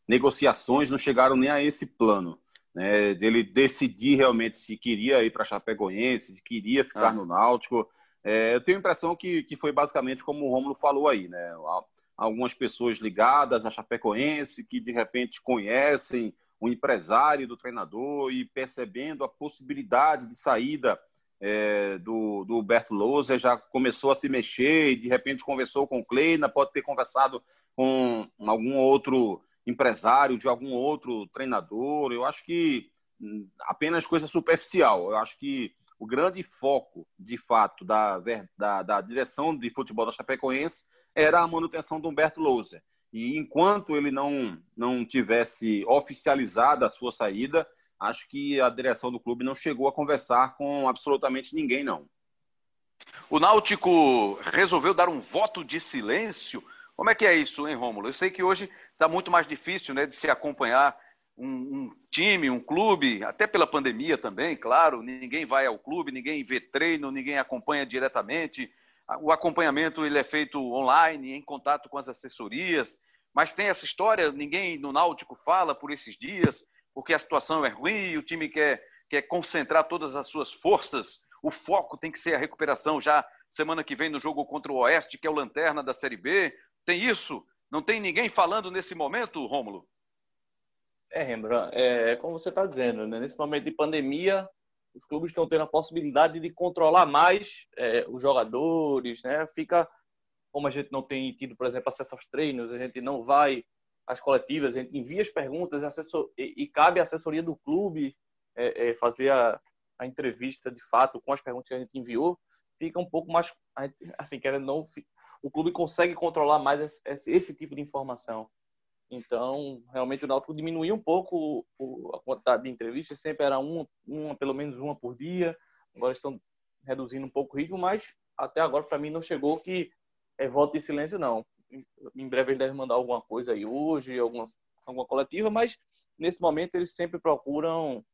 negociações não chegaram nem a esse plano. né, dele decidir realmente se queria ir para Chapecoense, se queria ficar ah. no Náutico. É, eu tenho a impressão que, que foi basicamente como o Romulo falou aí, né? Algumas pessoas ligadas a Chapecoense que de repente conhecem o empresário do treinador e percebendo a possibilidade de saída é, do, do Humberto Lousa, já começou a se mexer e de repente conversou com o Kleina, pode ter conversado com algum outro empresário, de algum outro treinador. Eu acho que hum, apenas coisa superficial. Eu acho que o grande foco, de fato, da, da, da direção de futebol da Chapecoense era a manutenção do Humberto Louser. E enquanto ele não, não tivesse oficializado a sua saída, acho que a direção do clube não chegou a conversar com absolutamente ninguém, não. O Náutico resolveu dar um voto de silêncio. Como é que é isso, hein, Rômulo? Eu sei que hoje está muito mais difícil né, de se acompanhar um, um, time, um clube, até pela pandemia também, claro. Ninguém vai ao clube, ninguém vê treino, ninguém acompanha diretamente. O acompanhamento ele é feito online, em contato com as assessorias, mas tem essa história, ninguém no Náutico fala por esses dias, porque a situação é ruim, o time quer, quer concentrar todas as suas forças, o foco tem que ser a recuperação já semana que vem no jogo contra o Oeste, que é o lanterna da Série B. Tem isso? Não tem ninguém falando nesse momento, Rômulo? É, Rembrandt, é, como você está dizendo, né? nesse momento de pandemia, os clubes estão tendo a possibilidade de controlar mais é, os jogadores, né? Fica, como a gente não tem tido, por exemplo, acesso aos treinos, a gente não vai às coletivas, a gente envia as perguntas assessor, e, e, cabe à assessoria do clube é, é, fazer a, a, entrevista de fato com as perguntas que a gente enviou, fica um pouco mais, assim, querendo não, o clube consegue controlar mais esse, esse tipo de informação. Então, realmente o Náutico diminuiu um pouco a quantidade de entrevistas, sempre era uma, uma, pelo menos uma por dia. Agora estão reduzindo um pouco o ritmo, mas até agora para mim não chegou que é voto de silêncio não. Em breve eles devem mandar alguma coisa aí hoje, alguma, alguma coletiva, mas nesse momento eles sempre procuram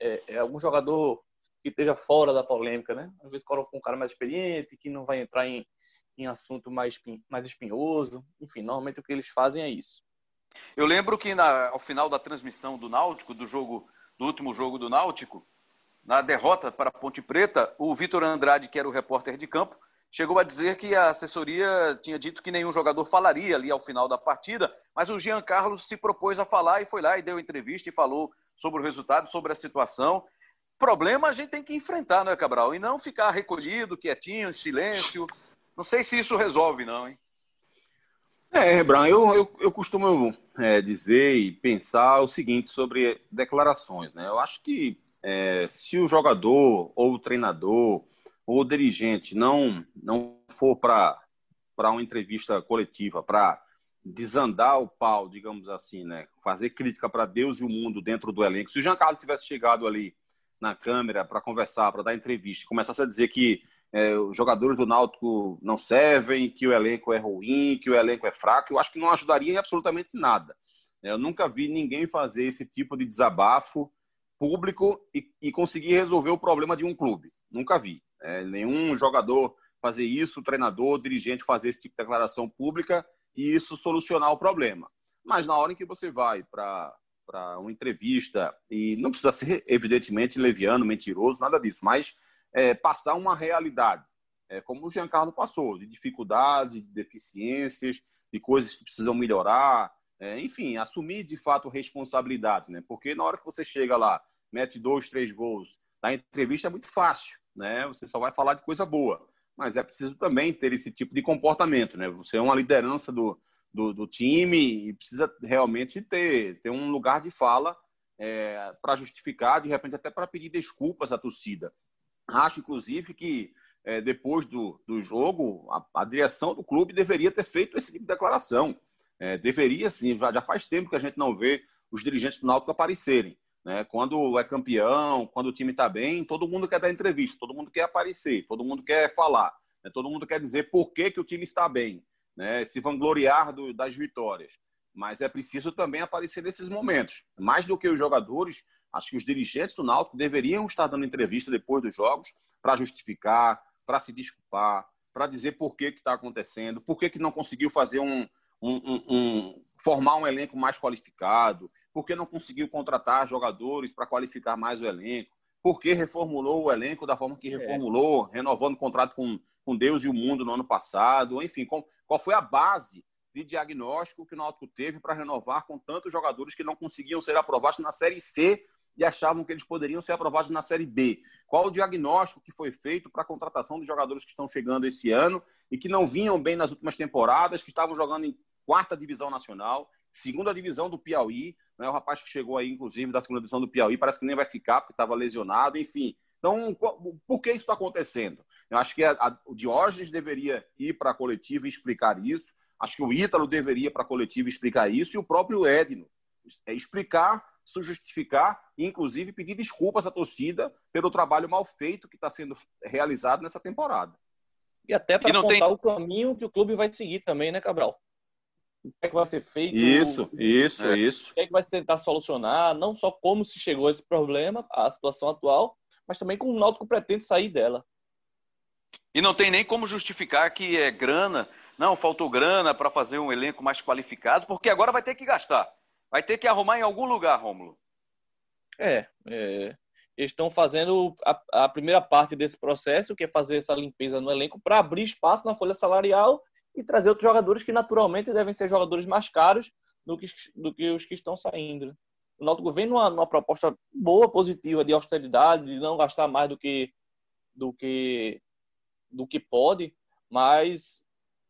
é, é algum jogador que esteja fora da polêmica, né? Às vezes colocam um cara mais experiente, que não vai entrar em, em assunto mais, mais espinhoso. Enfim, normalmente o que eles fazem é isso. Eu lembro que na, ao final da transmissão do Náutico, do jogo, do último jogo do Náutico, na derrota para a Ponte Preta, o Vitor Andrade, que era o repórter de campo, chegou a dizer que a assessoria tinha dito que nenhum jogador falaria ali ao final da partida, mas o Jean Carlos se propôs a falar e foi lá e deu entrevista e falou sobre o resultado, sobre a situação. Problema a gente tem que enfrentar, não é, Cabral? E não ficar recolhido, quietinho, em silêncio, não sei se isso resolve, não, hein? É, Rebran, eu, eu, eu costumo é, dizer e pensar o seguinte sobre declarações, né? Eu acho que é, se o jogador ou o treinador ou o dirigente não, não for para uma entrevista coletiva, para desandar o pau, digamos assim, né? Fazer crítica para Deus e o mundo dentro do elenco. Se o Jean Carlos tivesse chegado ali na câmera para conversar, para dar entrevista, começasse a dizer que é, os jogadores do Náutico não servem, que o elenco é ruim, que o elenco é fraco, eu acho que não ajudaria em absolutamente nada. Eu nunca vi ninguém fazer esse tipo de desabafo público e, e conseguir resolver o problema de um clube. Nunca vi. É, nenhum jogador fazer isso, treinador, dirigente fazer esse tipo de declaração pública e isso solucionar o problema. Mas na hora em que você vai para para uma entrevista e não precisa ser evidentemente leviano, mentiroso, nada disso, mas é, passar uma realidade, é, como o Giancarlo passou, de dificuldades, de deficiências, de coisas que precisam melhorar, é, enfim, assumir de fato responsabilidades, né? Porque na hora que você chega lá, mete dois, três gols, na entrevista é muito fácil, né? Você só vai falar de coisa boa, mas é preciso também ter esse tipo de comportamento, né? Você é uma liderança do, do, do time e precisa realmente ter, ter um lugar de fala é, para justificar, de repente até para pedir desculpas à torcida. Acho, inclusive, que é, depois do, do jogo, a, a, direção do clube deveria ter feito esse tipo de declaração. É, deveria, sim, já, faz tempo que a gente não vê os dirigentes do Náutico aparecerem. Né? Quando é campeão, quando o time está bem, todo mundo quer dar entrevista, todo mundo quer aparecer, todo mundo quer falar, né? todo mundo quer dizer por que, que o time está bem, né? se vangloriar do, das vitórias. Mas é preciso também aparecer nesses momentos. Mais do que os jogadores, Acho que os dirigentes do Náutico deveriam estar dando entrevista depois dos jogos para justificar, para se desculpar, para dizer por que está acontecendo, por que, que não conseguiu fazer um, um, um, um, formar um elenco mais qualificado? Por que não conseguiu contratar jogadores para qualificar mais o elenco? Por que reformulou o elenco da forma que é. reformulou, é. renovando o contrato com, com Deus e o mundo no ano passado? Enfim, qual, qual foi a base de diagnóstico que o Náutico teve para renovar com tantos jogadores que não conseguiam ser aprovados na Série C e achavam que eles poderiam ser aprovados na Série B. Qual o diagnóstico que foi feito para a contratação dos jogadores que estão chegando esse ano e que não vinham bem nas últimas temporadas, que estavam jogando em quarta divisão nacional, segunda divisão do Piauí, né? o rapaz que chegou aí, inclusive, da segunda divisão do Piauí, parece que nem vai ficar porque estava lesionado, enfim. Então, por que isso está acontecendo? Eu acho que a, a, o Diógenes deveria ir para a coletiva e explicar isso. Acho que o Ítalo deveria para a coletiva explicar isso e o próprio Edno. É explicar, se justificar e, inclusive, pedir desculpas à torcida pelo trabalho mal feito que está sendo realizado nessa temporada. E até para apontar tem... o caminho que o clube vai seguir também, né, Cabral? O que é que vai ser feito? Isso, isso, é. isso. O que é que vai tentar solucionar? Não só como se chegou a esse problema, a situação atual, mas também como o Náutico pretende sair dela. E não tem nem como justificar que é grana não, faltou grana para fazer um elenco mais qualificado, porque agora vai ter que gastar. Vai ter que arrumar em algum lugar, Rômulo. É, é eles estão fazendo a, a, primeira parte desse processo, que é fazer essa limpeza no elenco, para abrir espaço na folha salarial e trazer outros jogadores que naturalmente devem ser jogadores mais caros do que, do que os que estão saindo. O Náutico vem numa, numa proposta boa, positiva, de austeridade, de não gastar mais do que, do que, do que pode, mas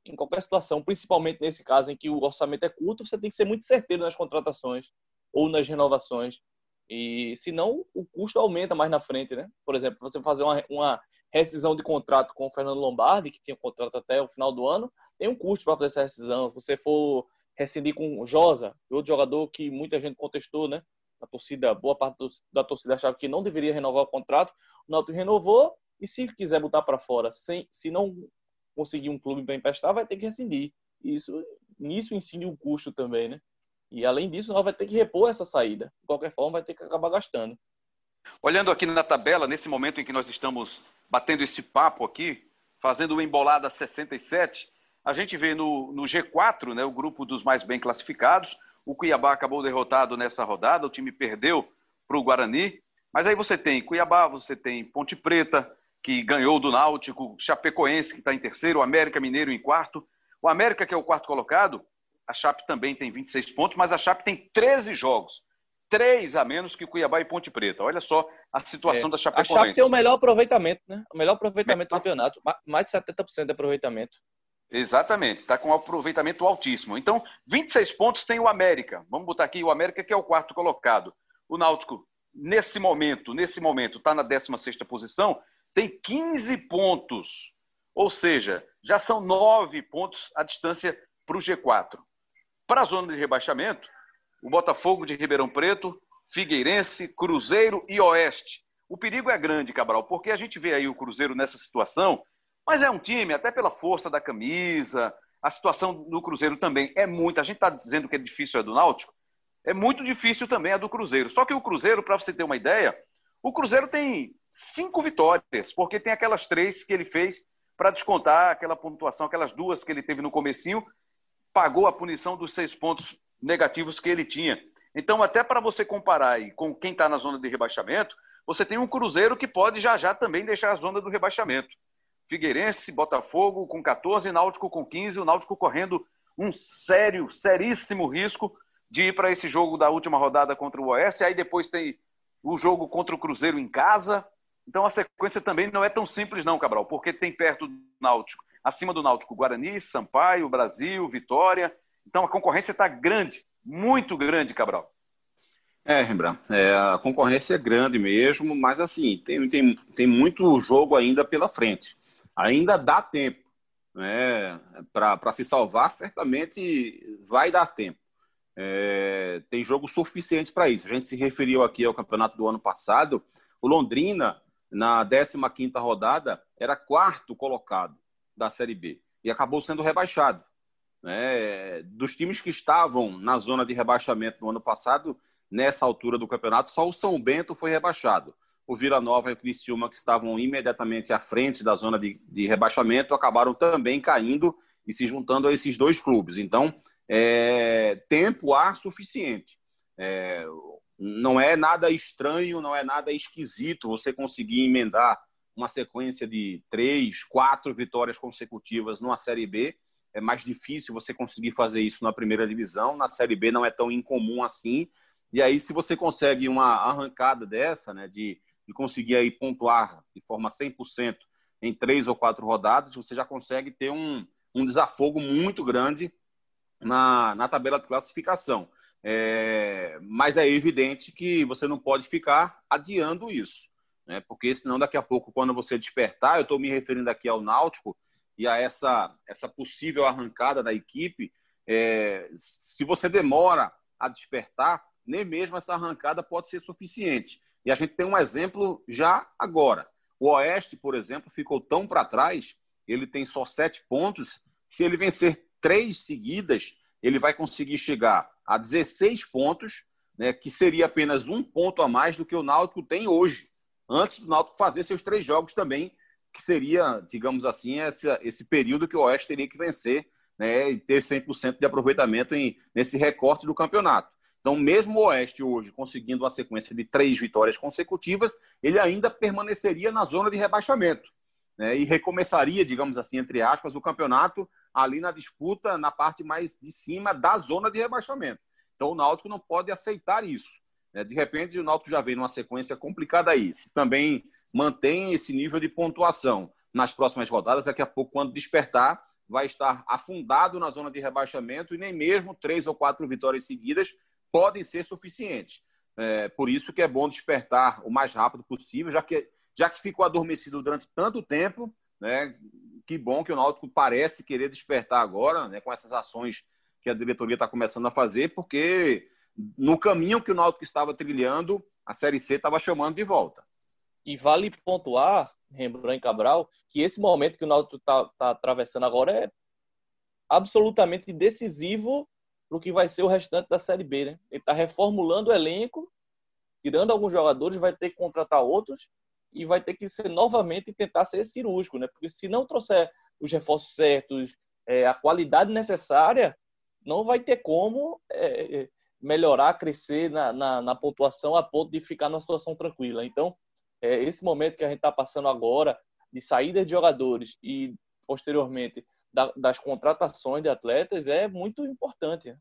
em qualquer situação, principalmente nesse caso em que o orçamento é curto, você tem que ser muito certeiro nas contratações ou nas renovações. E senão o custo aumenta mais na frente, né? Por exemplo, você fazer uma, uma rescisão de contrato com o Fernando Lombardi, que tinha um contrato até o final do ano, tem um custo para fazer essa rescisão. Se você for rescindir com o Josa, outro jogador que muita gente contestou, né? A torcida, boa parte da torcida achava que não deveria renovar o contrato, o Náutico renovou e se quiser botar para fora, sem, se não conseguir um clube para emprestar, vai ter que rescindir. Isso, nisso incide o custo também, né? E além disso, nós vai ter que repor essa saída. De qualquer forma, vai ter que acabar gastando. Olhando aqui na tabela, nesse momento em que nós estamos batendo esse papo aqui, fazendo o embolada 67, a gente vê no, no G4, né, o grupo dos mais bem classificados. O Cuiabá acabou derrotado nessa rodada, o time perdeu para o Guarani. Mas aí você tem Cuiabá, você tem Ponte Preta, que ganhou do Náutico, Chapecoense, que está em terceiro, o América Mineiro em quarto. O América, que é o quarto colocado, a Chape também tem 26 pontos, mas a Chape tem 13 jogos. Três a menos que Cuiabá e Ponte Preta. Olha só a situação é, da Chapecoense. A Chape tem o melhor aproveitamento, né? O melhor aproveitamento do campeonato. Mais de 70% de aproveitamento. Exatamente, está com um aproveitamento altíssimo. Então, 26 pontos tem o América. Vamos botar aqui o América, que é o quarto colocado. O Náutico, nesse momento, nesse momento, está na 16 posição tem 15 pontos. Ou seja, já são nove pontos a distância para o G4. Para a zona de rebaixamento, o Botafogo de Ribeirão Preto, Figueirense, Cruzeiro e Oeste. O perigo é grande, Cabral, porque a gente vê aí o Cruzeiro nessa situação, mas é um time, até pela força da camisa, a situação do Cruzeiro também é muito. A gente está dizendo que é difícil a do Náutico, é muito difícil também a do Cruzeiro. Só que o Cruzeiro, para você ter uma ideia, o Cruzeiro tem cinco vitórias, porque tem aquelas três que ele fez para descontar aquela pontuação, aquelas duas que ele teve no comecinho, pagou a punição dos seis pontos negativos que ele tinha. Então, até para você comparar aí com quem está na zona de rebaixamento, você tem um Cruzeiro que pode já já também deixar a zona do rebaixamento. Figueirense, Botafogo com 14, Náutico com 15, o Náutico correndo um sério, seríssimo risco de ir para esse jogo da última rodada contra o Oeste. Aí depois tem o jogo contra o Cruzeiro em casa, então a sequência também não é tão simples, não, Cabral, porque tem perto do Náutico, acima do Náutico, Guarani, Sampaio, Brasil, Vitória. Então a concorrência está grande, muito grande, Cabral. É, Rembrandt, é, a concorrência é grande mesmo, mas assim, tem, tem, tem muito jogo ainda pela frente. Ainda dá tempo. Né? Para se salvar, certamente vai dar tempo. É, tem jogo suficiente para isso. A gente se referiu aqui ao campeonato do ano passado. O Londrina na 15 rodada, era quarto colocado da Série B e acabou sendo rebaixado. Né? Dos times que estavam na zona de rebaixamento no ano passado, nessa altura do campeonato, só o São Bento foi rebaixado. O Vila Nova e o Criciúma, que estavam imediatamente à frente da zona de, de rebaixamento, acabaram também caindo e se juntando a esses dois clubes. Então, é, tempo há suficiente. É, não é nada estranho, não é nada esquisito você conseguir emendar uma sequência de três, quatro vitórias consecutivas numa Série B. É mais difícil você conseguir fazer isso na primeira divisão. Na Série B não é tão incomum assim. E aí, se você consegue uma arrancada dessa, né, de, de conseguir aí pontuar de forma 100% em três ou quatro rodadas, você já consegue ter um, um desafogo muito grande na, na tabela de classificação. É, mas é evidente que você não pode ficar adiando isso, né? porque senão daqui a pouco, quando você despertar, eu estou me referindo aqui ao Náutico e a essa, essa possível arrancada da equipe, é, se você demora a despertar, nem mesmo essa arrancada pode ser suficiente. E a gente tem um exemplo já agora. O Oeste, por exemplo, ficou tão para trás, ele tem só sete pontos. Se ele vencer três seguidas, ele vai conseguir chegar a 16 pontos, né, que seria apenas um ponto a mais do que o Náutico tem hoje, antes do Náutico fazer seus três jogos também, que seria, digamos assim, esse, esse período que o Oeste teria que vencer né, e ter 100% de aproveitamento em, nesse recorte do campeonato. Então, mesmo o Oeste hoje conseguindo uma sequência de três vitórias consecutivas, ele ainda permaneceria na zona de rebaixamento né, e recomeçaria, digamos assim, entre aspas, o campeonato ali na disputa, na parte mais de cima da zona de rebaixamento. Então o Náutico não pode aceitar isso. Né? De repente, o Náutico já vem numa sequência complicada aí. Se também mantém esse nível de pontuação nas próximas rodadas, daqui a pouco, quando despertar, vai estar afundado na zona de rebaixamento e nem mesmo três ou quatro vitórias seguidas podem ser suficientes. É, por isso que é bom despertar o mais rápido possível, já que, já que ficou adormecido durante tanto tempo, né? Que bom que o Náutico parece querer despertar agora, né? Com essas ações que a diretoria está começando a fazer, porque no caminho que o Náutico estava trilhando, a Série C estava chamando de volta. E vale pontuar, Rembrandt Cabral, que esse momento que o Náutico está tá atravessando agora é absolutamente decisivo para o que vai ser o restante da Série B. Né? Ele está reformulando o elenco, tirando alguns jogadores, vai ter que contratar outros e vai ter que ser novamente tentar ser cirúrgico, né? Porque se não trouxer os reforços certos, é, a qualidade necessária, não vai ter como é, é, melhorar, crescer na, na, na, pontuação a ponto de ficar numa situação tranquila. Então, é, esse momento que a gente está passando agora, de saída de jogadores e posteriormente da, das contratações de atletas, é muito importante. Né?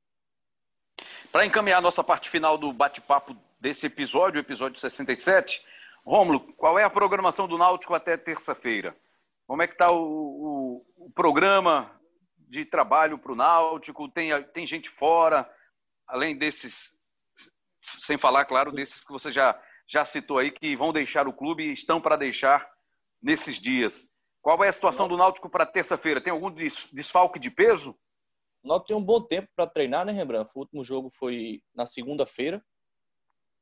Para encaminhar a nossa parte final do bate-papo desse episódio, o episódio 67, Rômulo, qual é a programação do Náutico até terça-feira? Como é que está o, o, o, programa de trabalho para o Náutico? Tem, tem gente fora, além desses, sem falar, claro, desses que você já, já citou aí, que vão deixar o clube e estão para deixar nesses dias. Qual é a situação do Náutico para terça-feira? Tem algum desfalque de peso? O Náutico tem um bom tempo para treinar, né, Rembrandt? O último jogo foi na segunda-feira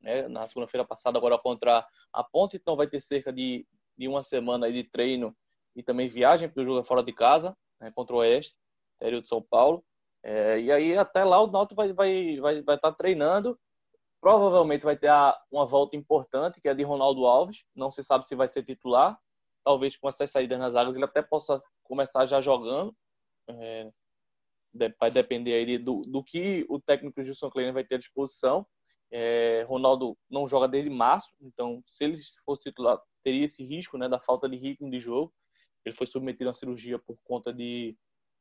né, na segunda-feira passada, agora contra a Ponte, então vai ter cerca de, de uma semana de treino e também viagem, porque o jogo é fora de casa, né, contra o Oeste, interior de São Paulo. É, e aí até lá o Náutico vai vai vai vai estar tá treinando. Provavelmente vai ter a, uma volta importante, que é de Ronaldo Alves. Não se sabe se vai ser titular. Talvez com essas saídas nas águas ele até possa começar já jogando. É, vai depender aí do, do que o técnico Gilson Kleiner vai ter à disposição. É, Ronaldo não joga desde março, então se ele fosse titular, teria esse risco né, da falta de ritmo de jogo. Ele foi submetido a cirurgia por conta de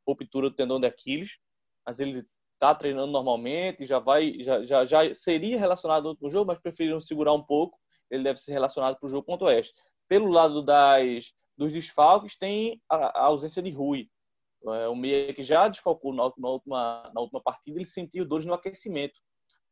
ruptura do tendão de Aquiles, mas ele está treinando normalmente, já vai, já, já, já seria relacionado ao jogo, mas preferiram segurar um pouco. Ele deve ser relacionado para o jogo contra o Oeste. Pelo lado das, dos desfalques, tem a, a ausência de Rui. É, o meia que já desfalcou na última, na última partida, ele sentiu dores no aquecimento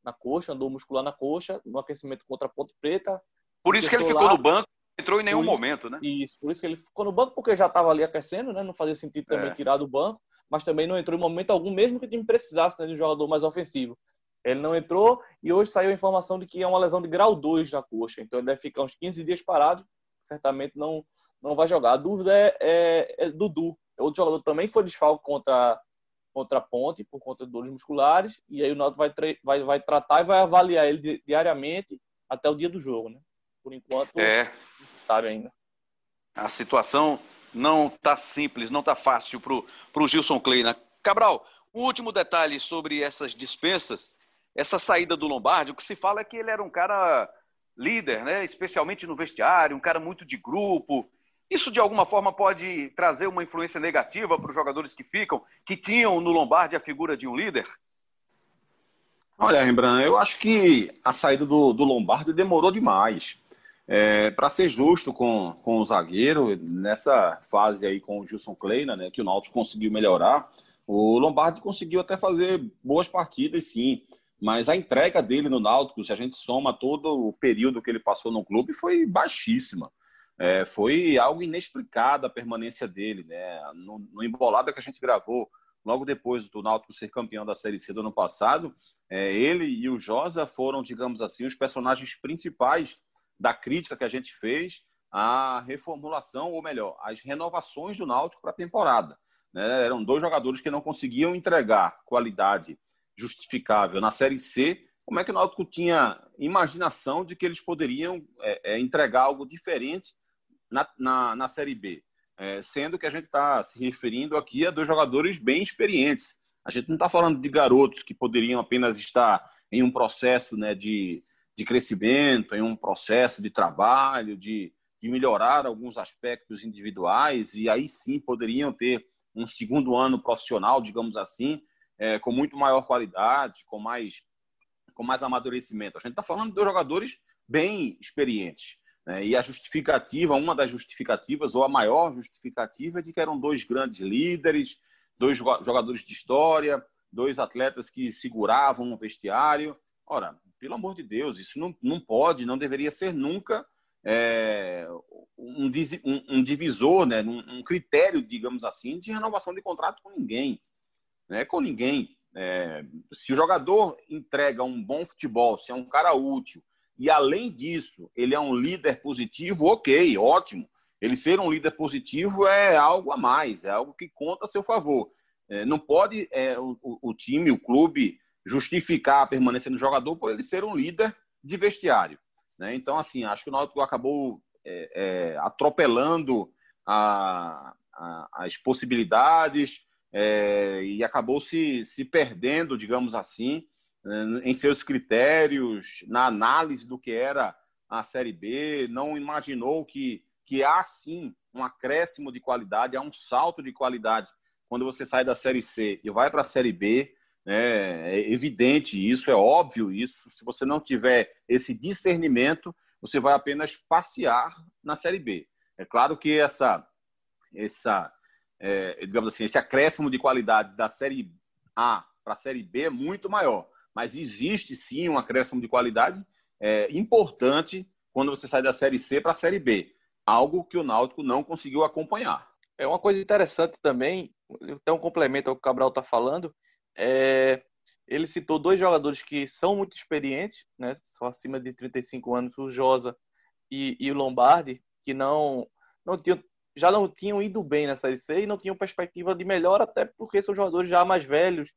na coxa, andou muscular na coxa, no aquecimento contra a Ponte Preta. Por isso que ele ficou lá, no banco, entrou em nenhum isso, momento, né? Isso, por isso que ele ficou no banco, porque já estava ali aquecendo, né? Não fazia sentido também é. tirar do banco, mas também não entrou em momento algum, mesmo que o time precisasse né, de um jogador mais ofensivo. Ele não entrou e hoje saiu a informação de que é uma lesão de grau 2 na coxa, então ele deve ficar uns 15 dias parado, certamente não, não vai jogar. A dúvida é, é, é Dudu, é outro jogador também que foi desfalque contra contra a Ponte por conta de dores musculares e aí o Náutico vai, vai, vai tratar e vai avaliar ele diariamente até o dia do jogo, né? Por enquanto, é. não se sabe ainda. A situação não está simples, não está fácil para o Gilson Kleina. Cabral, Um último detalhe sobre essas dispensas, essa saída do Lombardi, o que se fala é que ele era um cara líder, né? especialmente no vestiário, um cara muito de grupo. Isso, de alguma forma, pode trazer uma influência negativa para os jogadores que ficam, que tinham no Lombardi a figura de um líder? Olha, Rembrandt, eu acho que a saída do, do Lombardi demorou demais. É, para ser justo com, com o zagueiro, nessa fase aí com o Gilson Kleina, né, que o Náutico conseguiu melhorar, o Lombardi conseguiu até fazer boas partidas, sim. Mas a entrega dele no Náutico, se a gente soma todo o período que ele passou no clube, foi baixíssima. É, foi algo inexplicado a permanência dele. Né? No, no embolada que a gente gravou, logo depois do Náutico ser campeão da Série C do ano passado, é, ele e o Josa foram, digamos assim, os personagens principais da crítica que a gente fez à reformulação, ou melhor, às renovações do Náutico para a temporada. Né? Eram dois jogadores que não conseguiam entregar qualidade justificável na Série C, como é que o Náutico tinha imaginação de que eles poderiam é, é, entregar algo diferente na, na, na Série B? É, sendo que a gente está se referindo aqui a dois jogadores bem experientes. A gente não está falando de garotos que poderiam apenas estar em um processo né, de, de crescimento, em um processo de trabalho, de, de melhorar alguns aspectos individuais, e aí sim poderiam ter um segundo ano profissional, digamos assim, é, com muito maior qualidade, com mais, com mais amadurecimento. A gente está falando de jogadores bem experientes. Né? E a justificativa, uma das justificativas, ou a maior justificativa, é de que eram dois grandes líderes, dois jogadores de história, dois atletas que seguravam o vestiário. Ora, pelo amor de Deus, isso não, não pode, não deveria ser nunca é, um, um, um, divisor, né, um, um, critério, digamos assim, de renovação de contrato com ninguém né, com ninguém. É, se o jogador entrega um bom futebol, se é um cara útil, e além disso, ele é um líder positivo, ok, ótimo. Ele ser um líder positivo é algo a mais, é algo que conta a seu favor. É, não pode é, o, o, time, o clube, justificar a permanência do jogador por ele ser um líder de vestiário. Né? Então, assim, acho que o Náutico acabou é, é, atropelando a, a, as possibilidades, é, e acabou se, se perdendo, digamos assim, em seus critérios, na análise do que era a Série B, não imaginou que, que há sim um acréscimo de qualidade, há um salto de qualidade quando você sai da Série C e vai para a Série B. Né? É evidente isso, é óbvio isso. Se você não tiver esse discernimento, você vai apenas passear na Série B. É claro que essa, essa é, digamos assim, esse acréscimo de qualidade da Série A para a Série B é muito maior. Mas existe sim um acréscimo de qualidade é, importante quando você sai da Série C para a Série B. Algo que o Náutico não conseguiu acompanhar. É uma coisa interessante também, até um complemento ao que o Cabral está falando, é, ele citou dois jogadores que são muito experientes, né, são acima de 35 anos, o Josa e, e o Lombardi, que não, não tinham já não tinham ido bem na Série C e não tinham perspectiva de melhor, até porque são jogadores já mais velhos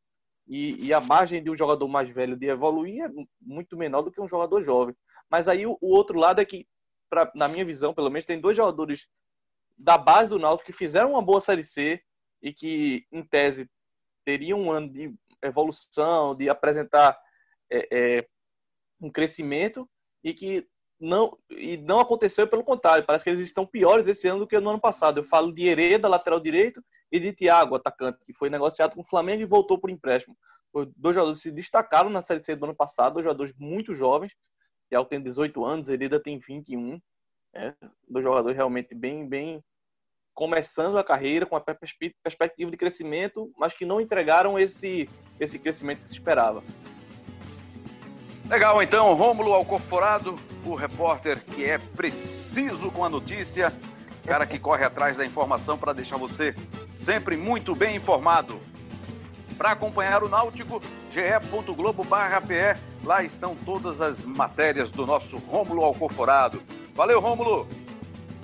e, e a margem de um jogador mais velho de evoluir é muito menor do que um jogador jovem. Mas aí o, o outro lado é que, pra, na minha visão, pelo menos, tem dois jogadores da base do Náutico que fizeram uma boa Série C e que, em tese, teriam um ano de evolução, de apresentar é, é, um crescimento e que não, e não aconteceu pelo contrário. Parece que eles estão piores esse ano do que no ano passado. Eu falo de Hereda, lateral direito, e de Thiago, atacante, que foi negociado com o Flamengo e voltou por empréstimo. Os dois jogadores se destacaram na Série C do ano passado, dois jogadores muito jovens. Thiago tem 18 anos, Hereda tem 21. É, dois jogadores realmente bem, bem começando a carreira com a perspectiva de crescimento, mas que não entregaram esse, esse crescimento que se esperava. Legal, então, Rômulo Alcoforado, o repórter que é preciso com a notícia, cara que corre atrás da informação para deixar você sempre muito bem informado. Para acompanhar o Náutico, ge.globo.pe, lá estão todas as matérias do nosso Rômulo Alcoforado. Valeu, Rômulo!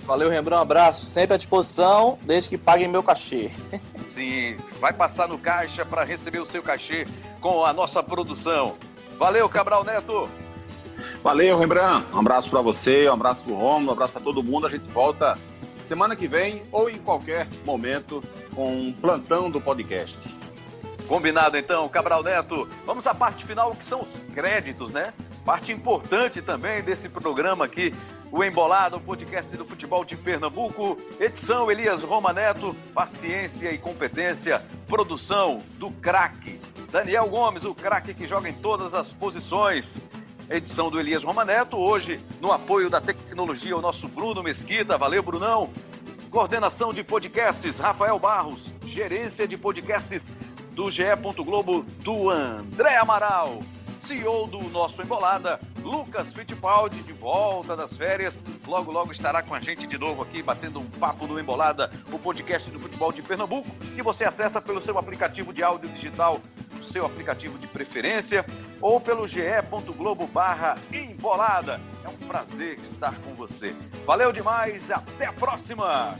Valeu, Rembrandt, um abraço. Sempre à disposição, desde que paguem meu cachê. Sim, vai passar no caixa para receber o seu cachê com a nossa produção. Valeu, Cabral Neto. Valeu, Rembrandt. Um abraço para você, um abraço para o Romulo, um abraço para todo mundo. A gente volta semana que vem ou em qualquer momento com um plantão do podcast. Combinado então, Cabral Neto. Vamos à parte final, que são os créditos, né? Parte importante também desse programa aqui, o Embolado, o podcast do futebol de Pernambuco. Edição Elias Roma Neto, paciência e competência. Produção do craque. Daniel Gomes, o craque que joga em todas as posições. Edição do Elias Roma Neto, hoje no apoio da tecnologia, o nosso Bruno Mesquita. Valeu, Brunão. Coordenação de podcasts, Rafael Barros. Gerência de podcasts do GE. Globo, do André Amaral. CEO do nosso Embolada, Lucas Fittipaldi, de volta das férias. Logo, logo estará com a gente de novo aqui, batendo um papo no Embolada, o podcast do futebol de Pernambuco, que você acessa pelo seu aplicativo de áudio digital, seu aplicativo de preferência, ou pelo ge.globo barra Embolada. É um prazer estar com você. Valeu demais, até a próxima!